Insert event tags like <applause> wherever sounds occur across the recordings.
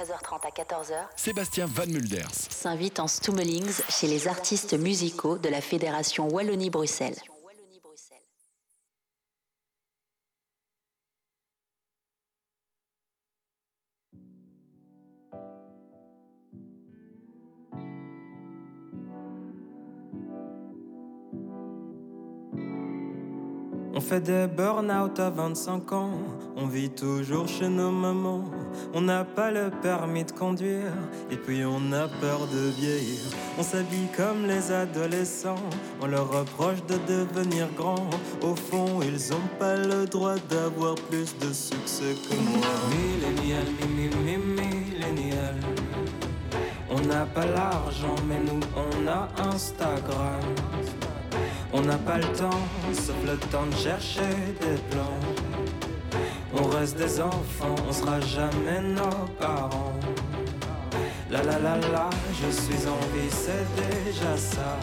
13h30 à 14h, Sébastien Van Mulders. s'invite en Stummelings chez les artistes musicaux de la Fédération Wallonie-Bruxelles. Fait des burn-out à 25 ans, on vit toujours chez nos mamans. On n'a pas le permis de conduire, et puis on a peur de vieillir. On s'habille comme les adolescents, on leur reproche de devenir grands. Au fond, ils ont pas le droit d'avoir plus de succès que moi. Millénial, mi, mi, mi, millénial. On n'a pas l'argent, mais nous on a Instagram. On n'a pas le temps, sauf le temps de chercher des plans. On reste des enfants, on sera jamais nos parents. La la la la, je suis en vie, c'est déjà ça.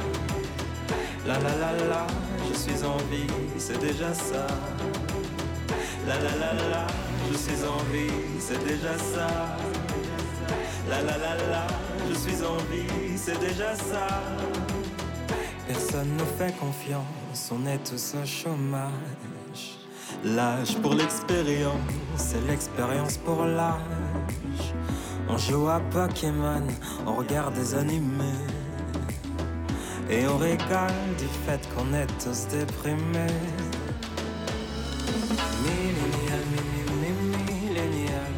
La la la la, je suis en vie, c'est déjà ça. La la la la, je suis en vie, c'est déjà ça. La la la la, je suis en vie, c'est déjà ça. Personne ne fait confiance, on est tous au chômage. L'âge pour l'expérience, c'est l'expérience pour l'âge. On joue à Pokémon, on regarde des animés. Et on régale du fait qu'on est tous déprimés. Millénial, mi, mi, mi, millénial.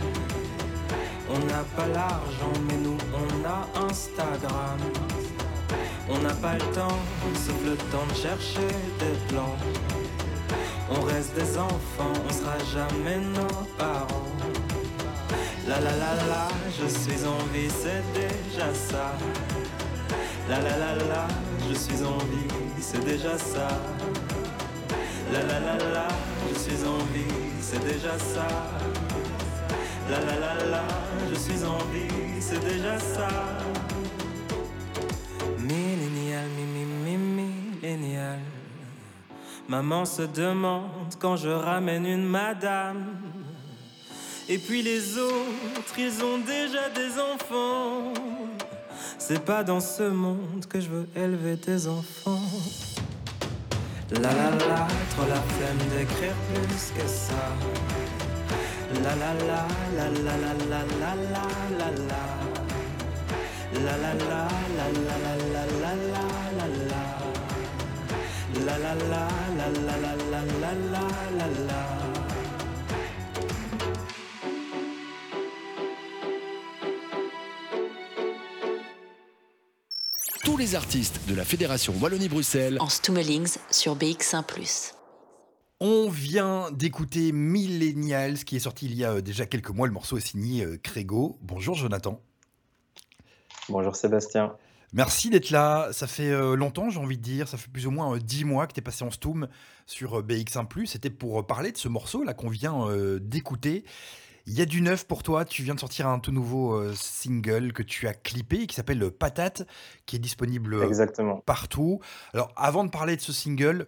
On n'a pas l'argent, mais nous on a Instagram. On n'a pas le temps, sauf le temps de chercher des plans. On reste des enfants, on sera jamais nos parents. La la la la, je suis en vie, c'est déjà ça. La la la la, je suis en vie, c'est déjà ça. La la la la, je suis en vie, c'est déjà ça. La la la la, je suis en vie, c'est déjà ça. Maman se demande quand je ramène une madame. Et puis les autres, ils ont déjà des enfants. C'est pas dans ce monde que je veux élever des enfants. La la la, trop la flemme d'écrire plus que ça. La la la, la la la la la la la la. La la la, la la la la la la la la. La la la, la la la la la la la la. Tous les artistes de la Fédération Wallonie-Bruxelles En Stummelings sur BX1 On vient d'écouter Millennials qui est sorti il y a euh, déjà quelques mois. Le morceau est signé euh, Crégo. Bonjour Jonathan. Bonjour Sébastien. Merci d'être là. Ça fait euh, longtemps, j'ai envie de dire. Ça fait plus ou moins euh, 10 mois que tu es passé en Stoom sur euh, BX1. C'était pour euh, parler de ce morceau là qu'on vient euh, d'écouter. Il y a du neuf pour toi. Tu viens de sortir un tout nouveau euh, single que tu as clippé qui s'appelle euh, Patate, qui est disponible euh, Exactement. partout. Alors, avant de parler de ce single,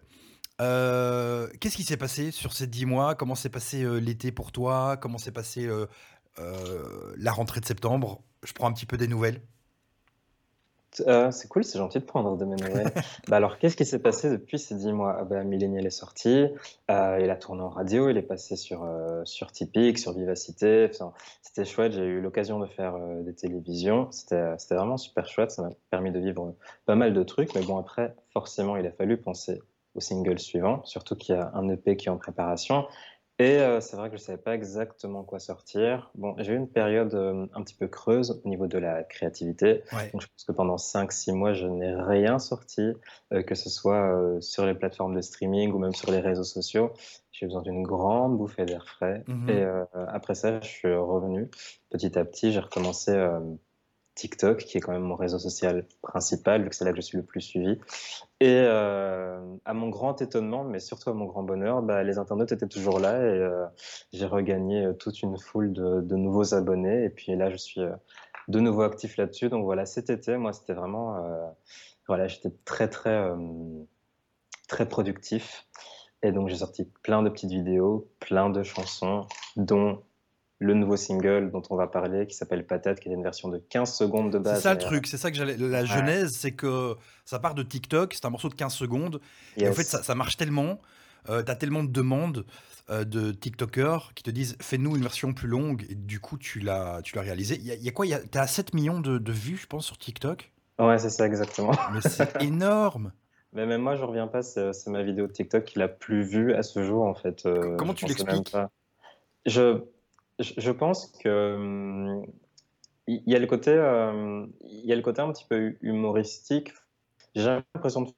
euh, qu'est-ce qui s'est passé sur ces 10 mois? Comment s'est passé euh, l'été pour toi? Comment s'est passé euh, euh, la rentrée de septembre? Je prends un petit peu des nouvelles. Euh, c'est cool, c'est gentil de prendre de mes nouvelles. bah alors, qu'est-ce qui s'est passé depuis ces dix mois? Ah bah, Millennial est sorti, euh, il a tourné en radio, il est passé sur, euh, sur Typique, sur Vivacité. Enfin, c'était chouette, j'ai eu l'occasion de faire des télévisions. C'était c'était vraiment super chouette, ça m'a permis de vivre pas mal de trucs. Mais bon, après, forcément, il a fallu penser au single suivant, surtout qu'il y a un EP qui est en préparation. Et euh, c'est vrai que je ne savais pas exactement quoi sortir. Bon, j'ai eu une période euh, un petit peu creuse au niveau de la créativité. Ouais. Donc, je pense que pendant 5-6 mois, je n'ai rien sorti, euh, que ce soit sur les plateformes de streaming ou même sur les réseaux sociaux. J'ai besoin d'une grande bouffée d'air frais. Mhm. Et après ça, je suis revenu petit à petit. J'ai recommencé TikTok, qui est quand même mon réseau social principal, vu que c'est là que je suis le plus suivi. Et euh, à mon grand étonnement, mais surtout à mon grand bonheur, bah, les internautes étaient toujours là et euh, j'ai regagné euh, toute une foule de, nouveaux abonnés. Et puis là, je suis de nouveau actif là-dessus. Donc voilà, cet été, moi, c'était vraiment, voilà, j'étais très très très productif. Et donc j'ai sorti plein de petites vidéos, plein de chansons, dont le nouveau single dont on va parler, qui s'appelle Patate, qui est une version de 15 secondes de base. C'est ça le truc, c'est ça que j'allais. La genèse, c'est que ça part de TikTok, c'est un morceau de 15 secondes. Et en fait, ça, marche tellement, euh, t'as tellement de demandes euh, de TikTokers qui te disent fais-nous une version plus longue, et du coup, tu l'as réalisé. Il y, a quoi? T'as 7 millions de, de, vues, je pense, sur TikTok? Ouais, c'est ça, exactement. Mais c'est <laughs> énorme mais même moi, je reviens pas, c'est ma vidéo de TikTok qui l'a plus vue à ce jour, en fait. Euh, Comment tu l'expliques? je, je pense que hum, il y a le côté, euh, il y a le côté un petit peu humoristique. J'ai l'impression de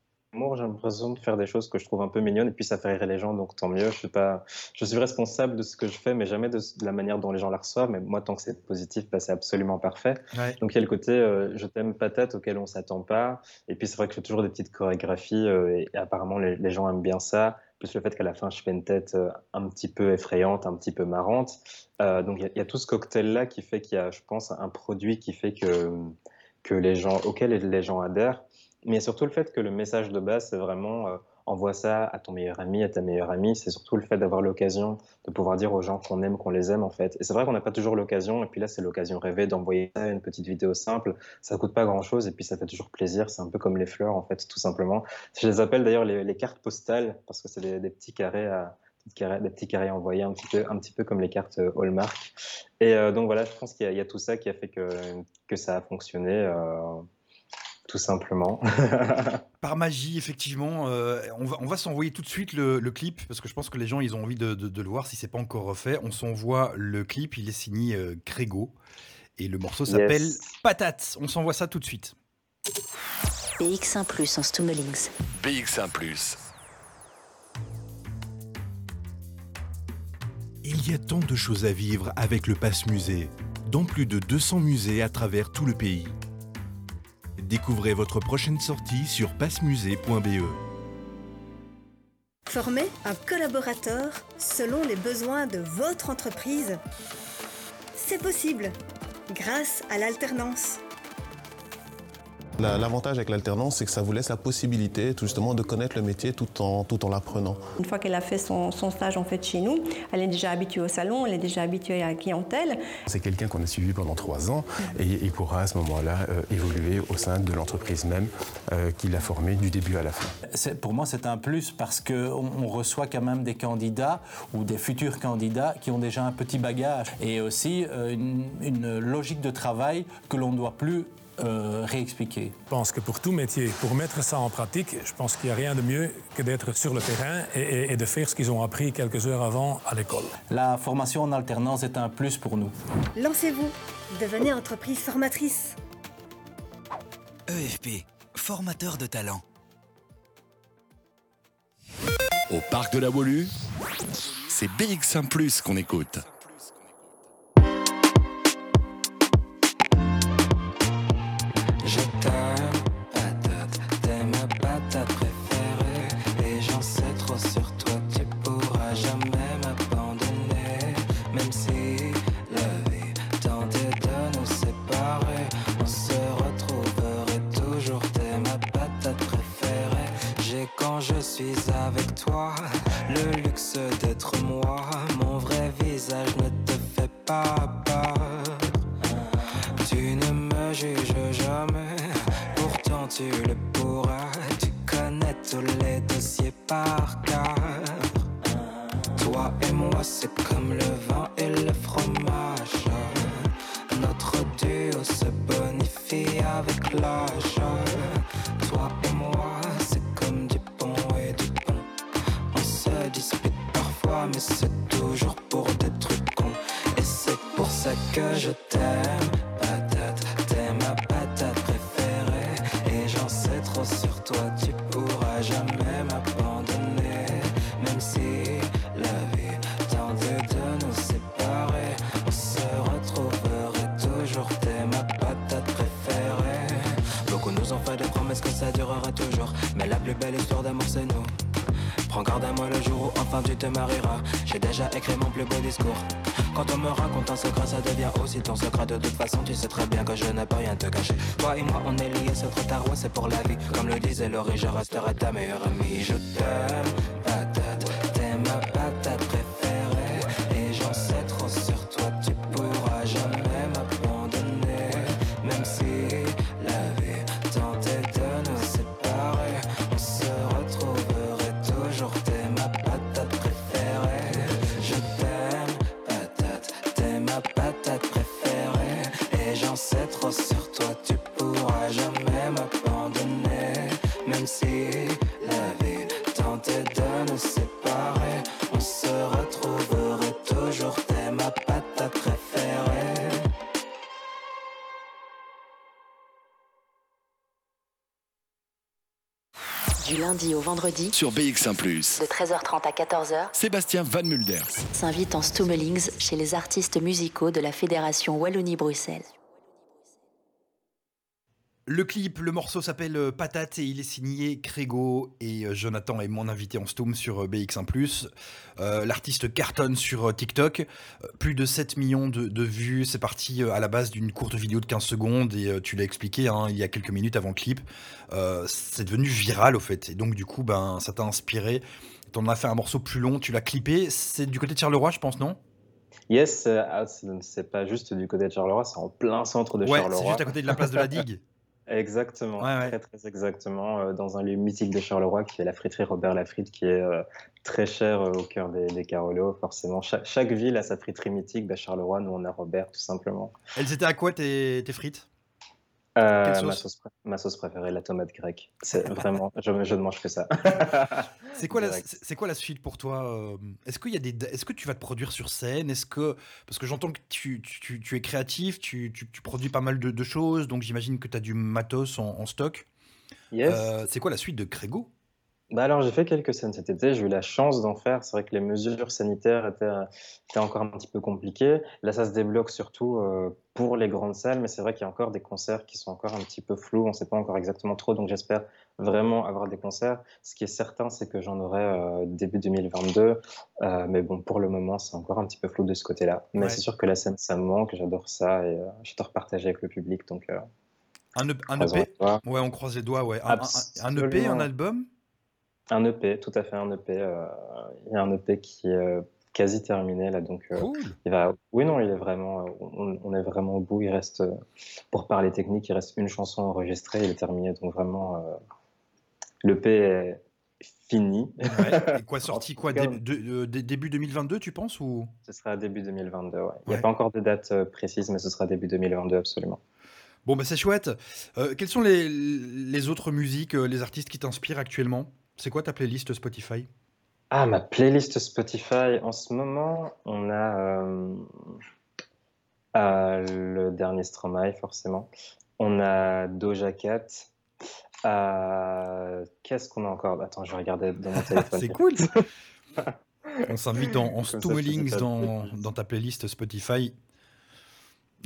j'ai l'impression de faire des choses que je trouve un peu mignonnes et puis ça fait rire les gens, donc tant mieux. Je suis, pas, je suis responsable de ce que je fais, mais jamais de, la manière dont les gens la reçoivent. Mais moi, tant que c'est positif, bah, c'est absolument parfait. Donc il y a le côté euh, je t'aime patate auquel on s'attend pas. Et puis c'est vrai que je fais toujours des petites chorégraphies euh, et, apparemment les, les, gens aiment bien ça. Plus le fait qu'à la fin, je fais une tête euh, un petit peu effrayante, un petit peu marrante. donc il y, y, a tout ce cocktail-là qui fait qu'il y a, je pense, un produit qui fait que, que les gens, auquel les gens adhèrent. Mais surtout le fait que le message de base, c'est vraiment euh, envoie ça à ton meilleur ami, à ta meilleure amie. C'est surtout le fait d'avoir l'occasion de pouvoir dire aux gens qu'on aime, qu'on les aime en fait. Et c'est vrai qu'on n'a pas toujours l'occasion. Et puis là, c'est l'occasion rêvée d'envoyer ça, une petite vidéo simple. Ça coûte pas grand chose et puis ça fait toujours plaisir. C'est un peu comme les fleurs en fait, tout simplement. Je les appelle d'ailleurs les, cartes postales parce que c'est des, petits carrés à des petits carrés envoyés un petit peu, un petit peu comme les cartes euh, Hallmark. Et euh, donc voilà, je pense qu'il y, a tout ça qui a fait que, que ça a fonctionné tout simplement. <laughs> Par magie, effectivement, euh, on va, on va s'envoyer tout de suite le, clip parce que je pense que les gens ils ont envie de, le voir si c'est pas encore refait. On s'envoie le clip, il est signé euh, et le morceau s'appelle Patate. On s'envoie ça tout de suite. BX1 Plus en Stummelings. BX1 Plus. Il y a tant de choses à vivre avec le Pass Musée, dans plus de 200 musées à travers tout le pays. Découvrez votre prochaine sortie sur passemusée.be. Formez un collaborateur selon les besoins de votre entreprise. C'est possible grâce à l'alternance. L'avantage avec l'alternance, c'est que ça vous laisse la possibilité tout justement de connaître le métier tout en, tout en l'apprenant. Une fois qu'elle a fait son, stage en fait chez nous, elle est déjà habituée au salon, elle est déjà habituée à la clientèle. C'est quelqu'un qu'on a suivi pendant trois ans et il pourra à ce moment-là euh, évoluer au sein de l'entreprise même euh, qu'il a formée du début à la fin. Pour moi, c'est un plus parce qu'on on reçoit quand même des candidats ou des futurs candidats qui ont déjà un petit bagage et aussi euh, une, une logique de travail que l'on ne doit plus euh, réexpliquer Je pense que pour tout métier, pour mettre ça en pratique, je pense qu'il n'y a rien de mieux que d'être sur le terrain et, de faire ce qu'ils ont appris quelques heures avant à l'école. La formation en alternance est un plus pour nous. Lancez-vous, devenez entreprise formatrice. EFP, formateur de talent. Au parc de la Wolu, c'est BX1 ⁇ qu'on écoute. toi tu pourras jamais m'abandonner. Même si la vie tendait de nous séparer On se retrouverait toujours, t'es ma patate préférée. Beaucoup nous ont fait des promesses que ça durera toujours. Mais la plus belle histoire d'amour c'est nous. Prends garde à moi le jour où enfin tu te marieras. J'ai déjà écrit mon plus beau discours ton secret. De toute façon tu sais très bien que je n'ai pas rien te cacher. Toi et moi on est liés c'est trop tard ouais c'est pour la vie. Comme le disait Laurie je resterai ta meilleure amie. Je t'aime sur toi, tu pourras jamais m'abandonner. Même si la vie tentait de nous séparer, on se retrouverait toujours. T'es ma pâte préférée. Du lundi au vendredi sur BX1 ⁇ de 13h30 à 14h, Sébastien Van Mulders s'invite en Stummelings chez les artistes musicaux de la Fédération Wallonie-Bruxelles. Le clip, le morceau s'appelle euh, Patate et il est signé Crégo et euh, Jonathan est mon invité en Stoom sur euh, BX1+. Euh, L'artiste cartonne sur TikTok, plus de 7 millions de, de vues, c'est parti à la base d'une courte vidéo de 15 secondes et tu l'as expliqué hein, il y a quelques minutes avant le clip. Euh, c'est devenu viral au fait et donc du coup ben, ça t'a inspiré. T'en as fait un morceau plus long, tu l'as clippé, c'est du côté de Charleroi je pense non? Yes, ah, c'est c'est pas juste du côté de Charleroi, c'est en plein centre de Ouais, Charleroi. c'est juste à côté de la place de la Digue. <laughs> Exactement, Ouais, ouais. très très exactement, euh, dans un lieu mythique de Charleroi qui est la friterie Robert Laffrite, qui est euh, très chère euh, au cœur des, des Carolos, forcément. Cha- chaque ville a sa friterie mythique, bah, Charleroi, nous on a Robert tout simplement. Elles étaient à quoi tes, tes frites? Euh, ma, sauce ma préférée, la tomate grecque. C'est <laughs> vraiment, je, je ne mange que ça. <laughs> C'est quoi, quoi la suite pour toi euh, Est-ce qu'il y a des, est-ce que tu vas te produire sur scène? Est-ce que parce que j'entends que tu, tu, tu es créatif, tu, tu, tu produis pas mal de, de choses, donc j'imagine que tu as du matos en, en stock. Yes. Euh, c'est quoi la suite de Crégo? Bah alors j'ai fait quelques scènes cet été, j'ai eu la chance d'en faire. C'est vrai que les mesures sanitaires étaient, euh, étaient encore un petit peu compliquées. Là ça se débloque surtout euh, pour les grandes salles, mais c'est vrai qu'il y a encore des concerts qui sont encore un petit peu flous. On ne sait pas encore exactement trop, donc j'espère vraiment avoir des concerts. Ce qui est certain, c'est que j'en aurai euh, début 2022, Euh, mais bon pour le moment c'est encore un petit peu flou de ce côté-là. Mais Ouais. c'est sûr que la scène ça me manque, j'adore ça et j'adore partager avec le public. Donc Un, E- un EP. Ouais, on croise les doigts. Ouais. Un, un- un EP, un Absolument. album? Un EP, tout à fait un EP. euh, il y a un EP qui est euh, quasi terminé là, donc euh, il va. Oui, non, il est vraiment. on, on est vraiment au bout. Il reste, pour parler technique, il reste une chanson enregistrée. Il est terminé, donc vraiment, l'EP est fini. Ouais. <laughs> Et quoi sorti quoi dé- de- dé- début 2022 tu penses ou? Ce sera début 2022. Ouais. Il n'y Ouais. a pas encore de date précise, mais ce sera début 2022 absolument. Bon bah c'est chouette. Euh, quelles sont les, les autres musiques, les artistes qui t'inspirent actuellement? C'est quoi ta playlist Spotify? Ah, ma playlist Spotify. En ce moment, on a euh, euh, le dernier Stromae, forcément. On a Doja Cat. Euh, Qu'est-ce qu'on a encore? Attends, je vais regarder dans mon <laughs> téléphone. C'est cool. <laughs> On s'invite en, en dans, dans ta playlist Spotify.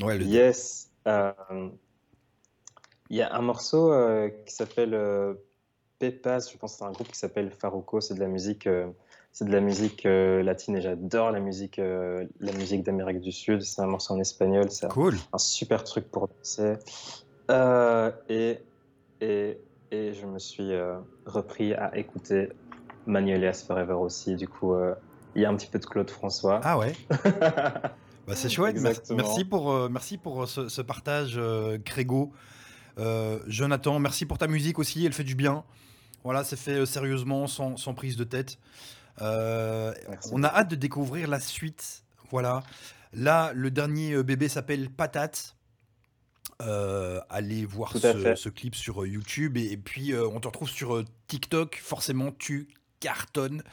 Ouais, le- Yes. Il y a un morceau qui s'appelle Pepas. Je pense que c'est un groupe qui s'appelle Faruco. C'est de la musique, euh, c'est de la musique euh, latine et j'adore la musique, euh, la musique d'Amérique du Sud. C'est un morceau en espagnol. C'est un- Cool. un super truc pour danser. Et, et, et je me suis repris à écouter Magnolias Forever aussi. Du coup, il y a un petit peu de Claude François. Ah ouais <laughs> Bah, c'est chouette. Exactement. Merci pour, merci pour ce, ce partage. Euh, Jonathan, merci pour ta musique aussi. Elle fait du bien. Voilà, c'est fait euh, sérieusement, sans, sans prise de tête. Euh, on a hâte de découvrir la suite. Voilà. Là, le dernier euh, bébé s'appelle Patate. Euh, allez voir ce, clip sur YouTube et, et puis euh, on te retrouve sur TikTok. Forcément, tu cartonnes.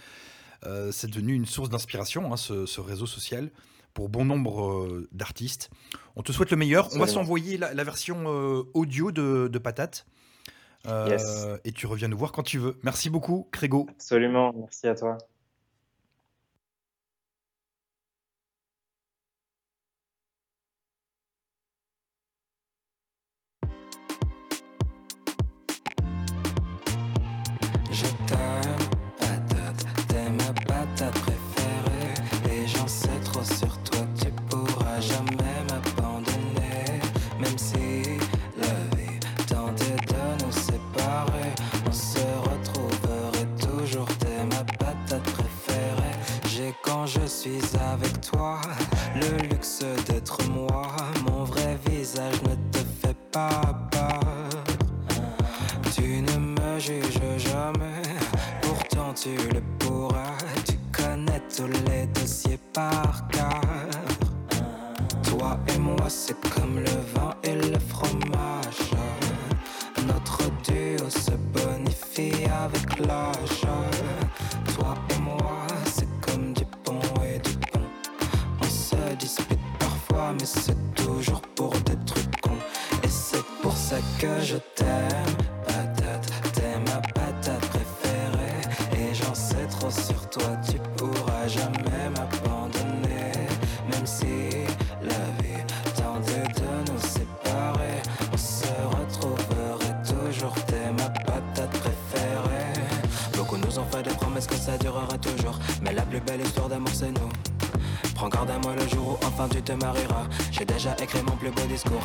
C'est devenu une source d'inspiration, hein, ce, ce réseau social, pour bon nombre d'artistes. On te souhaite le meilleur. On va s'envoyer la, la version audio de, de Patate. Euh, Yes. Et tu reviens nous voir quand tu veux. Merci beaucoup, Crégo. Absolument, merci à toi. Je suis avec toi le luxe d'être moi. Mon vrai visage ne te fait pas peur. Tu ne me juges jamais, pourtant tu le pourras. Tu connais tous les dossiers par cœur. Toi et moi, c'est comme le vin la plus belle histoire d'amour, c'est nous. Prends garde à moi le jour où enfin tu te marieras. J'ai déjà écrit mon plus beau discours.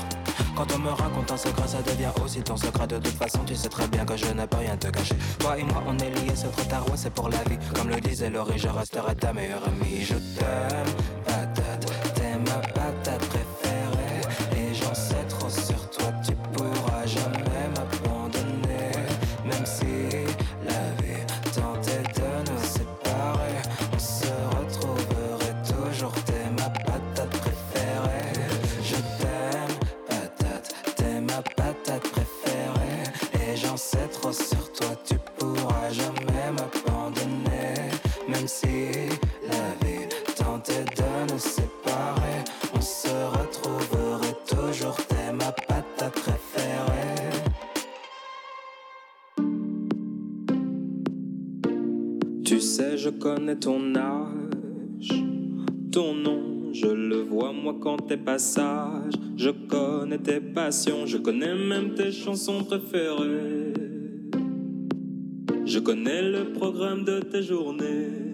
Quand on me raconte un secret, ça devient aussi ton secret. De toute façon, tu sais très bien que je ne peux rien te cacher. Toi et moi, on est liés, c'est trop tard, c'est pour la vie. Comme le disait Laurie, je resterai ta meilleure amie. Je t'aime, Tu sais, je connais ton âge, ton nom, je le vois moi quand t'es passage. Je connais tes passions, je connais même tes chansons préférées. Je connais le programme de tes journées.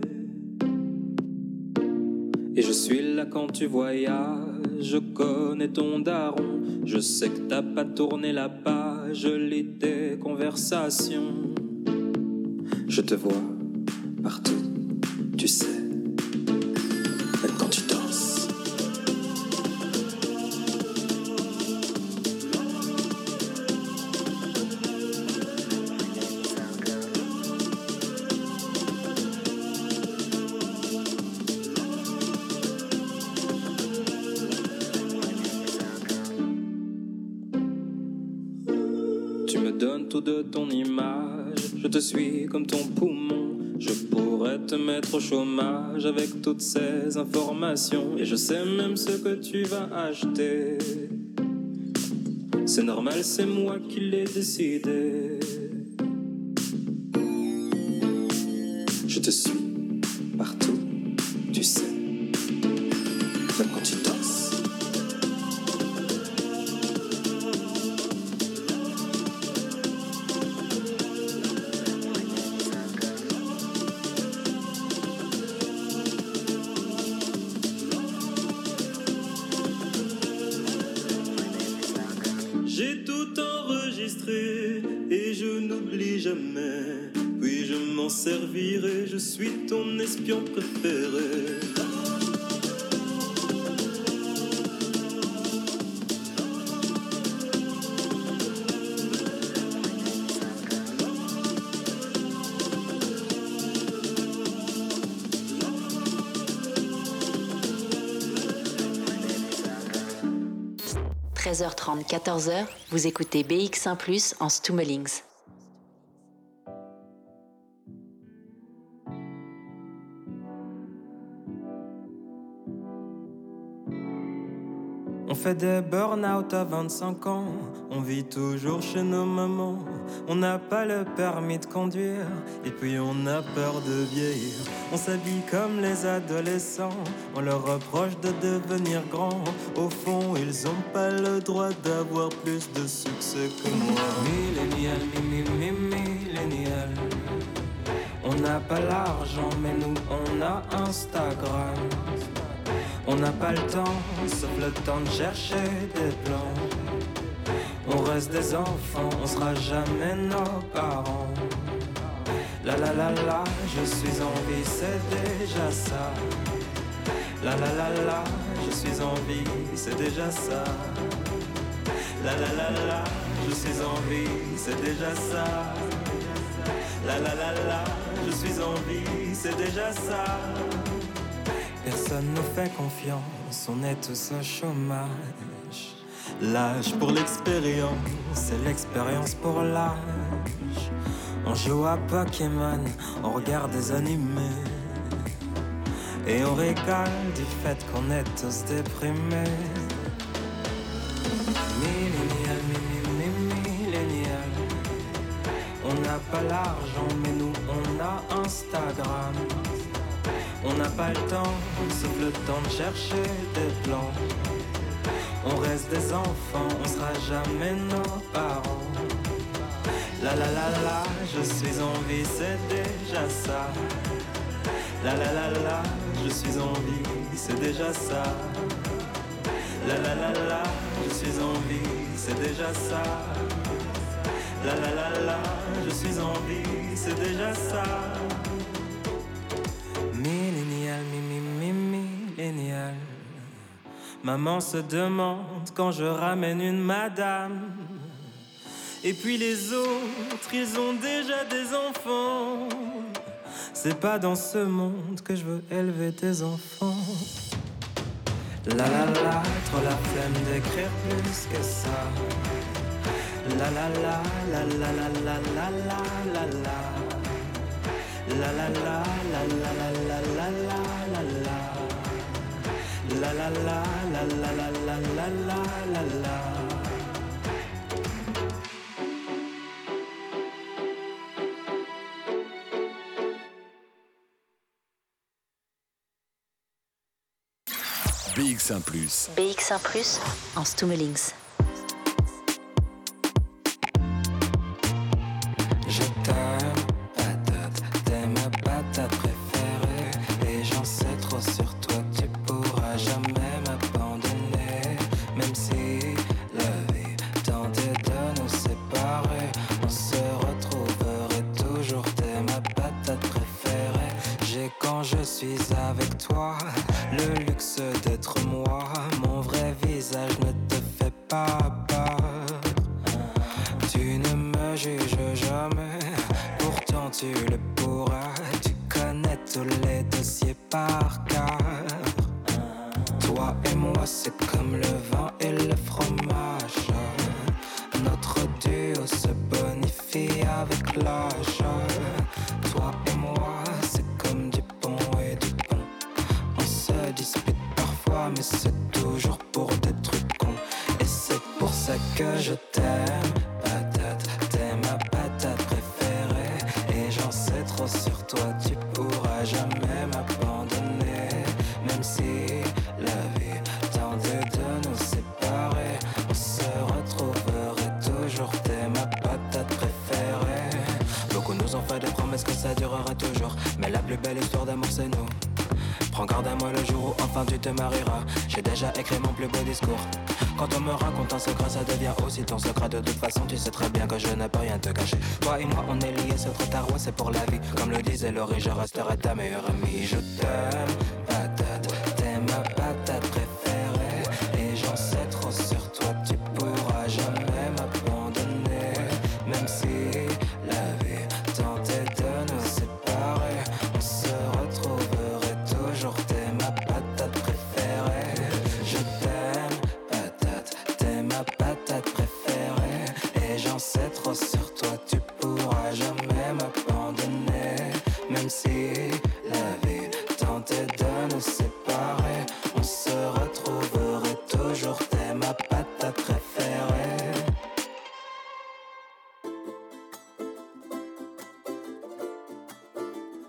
Et je suis là quand tu voyages, je connais ton daron. Je sais que t'as pas tourné la page, je lis tes conversations. Je te vois partout, tu sais, même quand tu danses. Tu me donnes tout de ton image, je te suis comme ton poumon. Je pourrais te mettre au chômage avec toutes ces informations. Et je sais même ce que tu vas acheter. C'est normal, c'est moi qui l'ai décidé. Je te suis espion préféré. – 13h30, 14h, vous écoutez BX1 ⁇ en Stummelings. Fait des burn-out à 25 ans, on vit toujours chez nos mamans. On n'a pas le permis de conduire, et puis on a peur de vieillir. On s'habille comme les adolescents, on leur reproche de devenir grands. Au fond, ils ont pas le droit d'avoir plus de succès que moi. Millénial, mi, mi, mi, millénial. On n'a pas l'argent, mais nous on a Instagram. On n'a pas le temps, sauf le temps de chercher des plans. On reste des enfants, on sera jamais nos parents. La la la la, je suis en vie, c'est déjà ça. La la la la, je suis en vie, c'est déjà ça. La la la la, je suis en vie, c'est déjà ça. La la la la, je suis en vie, c'est déjà ça. Personne ne fait confiance, on est tous au chômage. L'âge pour l'expérience, c'est l'expérience pour l'âge. On joue à Pokémon, on regarde des animés. Et on régale du fait qu'on est tous déprimés. Millénial, mi, mi, mi, millénial. On n'a pas l'argent, mais nous on a Instagram. On n'a pas le temps, sauf le temps de chercher des plans. On reste des enfants, on sera jamais nos parents. La la la la, je suis en vie, c'est déjà ça. La la la la, je suis en vie, c'est déjà ça. La la la la, je suis en vie, c'est déjà ça. La la la la, je suis en vie, c'est déjà ça. Maman se demande quand je ramène une madame. Et puis les autres, ils ont déjà des enfants. C'est pas dans ce monde que je veux élever tes enfants. La la la, trop la flemme d'écrire plus que ça. La la la, la la la la la la la la. La la la, la la la la la la la la. La la la, la la la la la la la la. BX1 ⁇ BX1 ⁇ en Stummelings. Tu le pourras. Tu connais tous les dossiers par cœur. Toi et moi, c'est Prends garde à moi le jour où enfin tu te marieras. J'ai déjà écrit mon plus beau discours. Quand on me raconte un secret, ça devient aussi ton secret. De toute façon, tu sais très bien que je ne peux rien te cacher. Toi et moi, on est liés, c'est trop tard, ouais, c'est pour la vie. Comme le disait Laurie, je resterai ta meilleure amie. Je t'aime,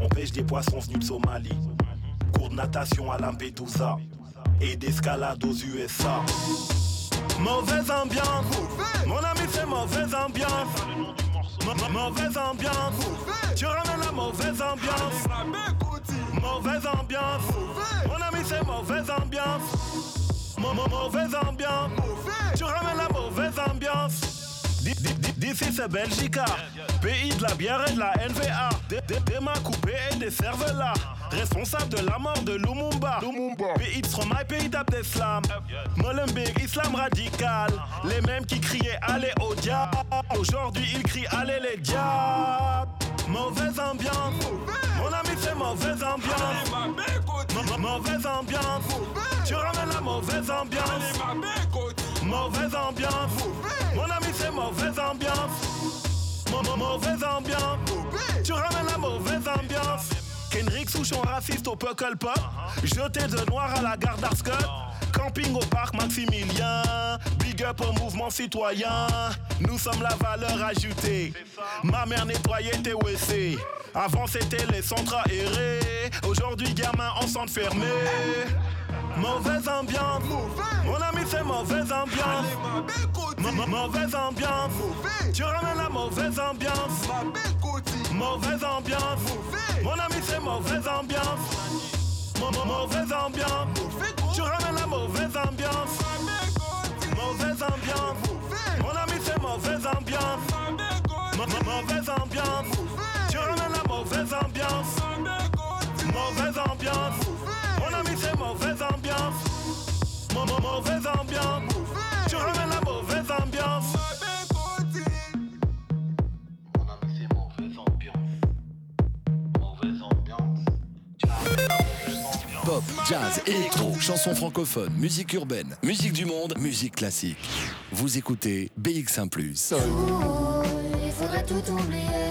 On pêche des poissons venus de Somalie. Cours de natation à Lampedusa. Et d'escalade aux USA. Mauvaise ambiance. Mon ami, c'est mauvaise ambiance. Ma- Mauvaise ambiance. Tu ramènes la mauvaise ambiance. Mauvaise ambiance. Mon ami, c'est mauvaise ambiance. Mo- Mauvaise ambiance. Tu ramènes la mauvaise ambiance. D'ici c'est Belgica, pays de la bière et de la NVA. Des, mains coupées et des cervelas. Responsable de la mort de Lumumba. Pays de Stromae, pays d'Abdeslam. Molenbeek, islam radical. Les mêmes qui criaient allez au diable. Aujourd'hui ils crient allez les diables. Mauvaise ambiance. Mon ami c'est mauvaise ambiance. Ma- ma- Mauvaise ambiance. Tu ramènes la mauvaise ambiance. Mauvaise ambiance. Mon ami c'est mauvaise ambiance. Ma- Mauvaise ambiance. Tu ramènes la mauvaise ambiance. Kendrick Souchon raciste au Puckle Pop. Jeté de noir à la garde d'Arscut. Camping au parc Maximilien. Big up au mouvement citoyen. Nous sommes la valeur ajoutée. Ma mère nettoyait tes WC. Avant c'était les centres aérés. Aujourd'hui gamin en centre fermé. Mauvaise ambiance. Mon ami c'est mauvaise ambiance. Ma- ma- Mauvaise ambiance. Tu ramènes la mauvaise ambiance. Mauvaise ambiance. Mon ami c'est mauvaise ambiance. Ma- ma- Mauvaise ambiance. Tu ramènes la mauvaise ambiance. Mauvaise ambiance. Mon ami c'est mauvaise ambiance. Ma- ma- Mauvaise ambiance. Tu ramènes la mauvaise ambiance. Mauvaise ambiance. Mon ami c'est mauvaise ambiance. Ma- ma- Mauvaise ambiance. Tu ramènes la mauvaise ambiance. Pop, jazz, électro, chansons francophones, musique urbaine, musique du monde, musique classique. Vous écoutez BX1 ⁇ Il faudrait tout oublier.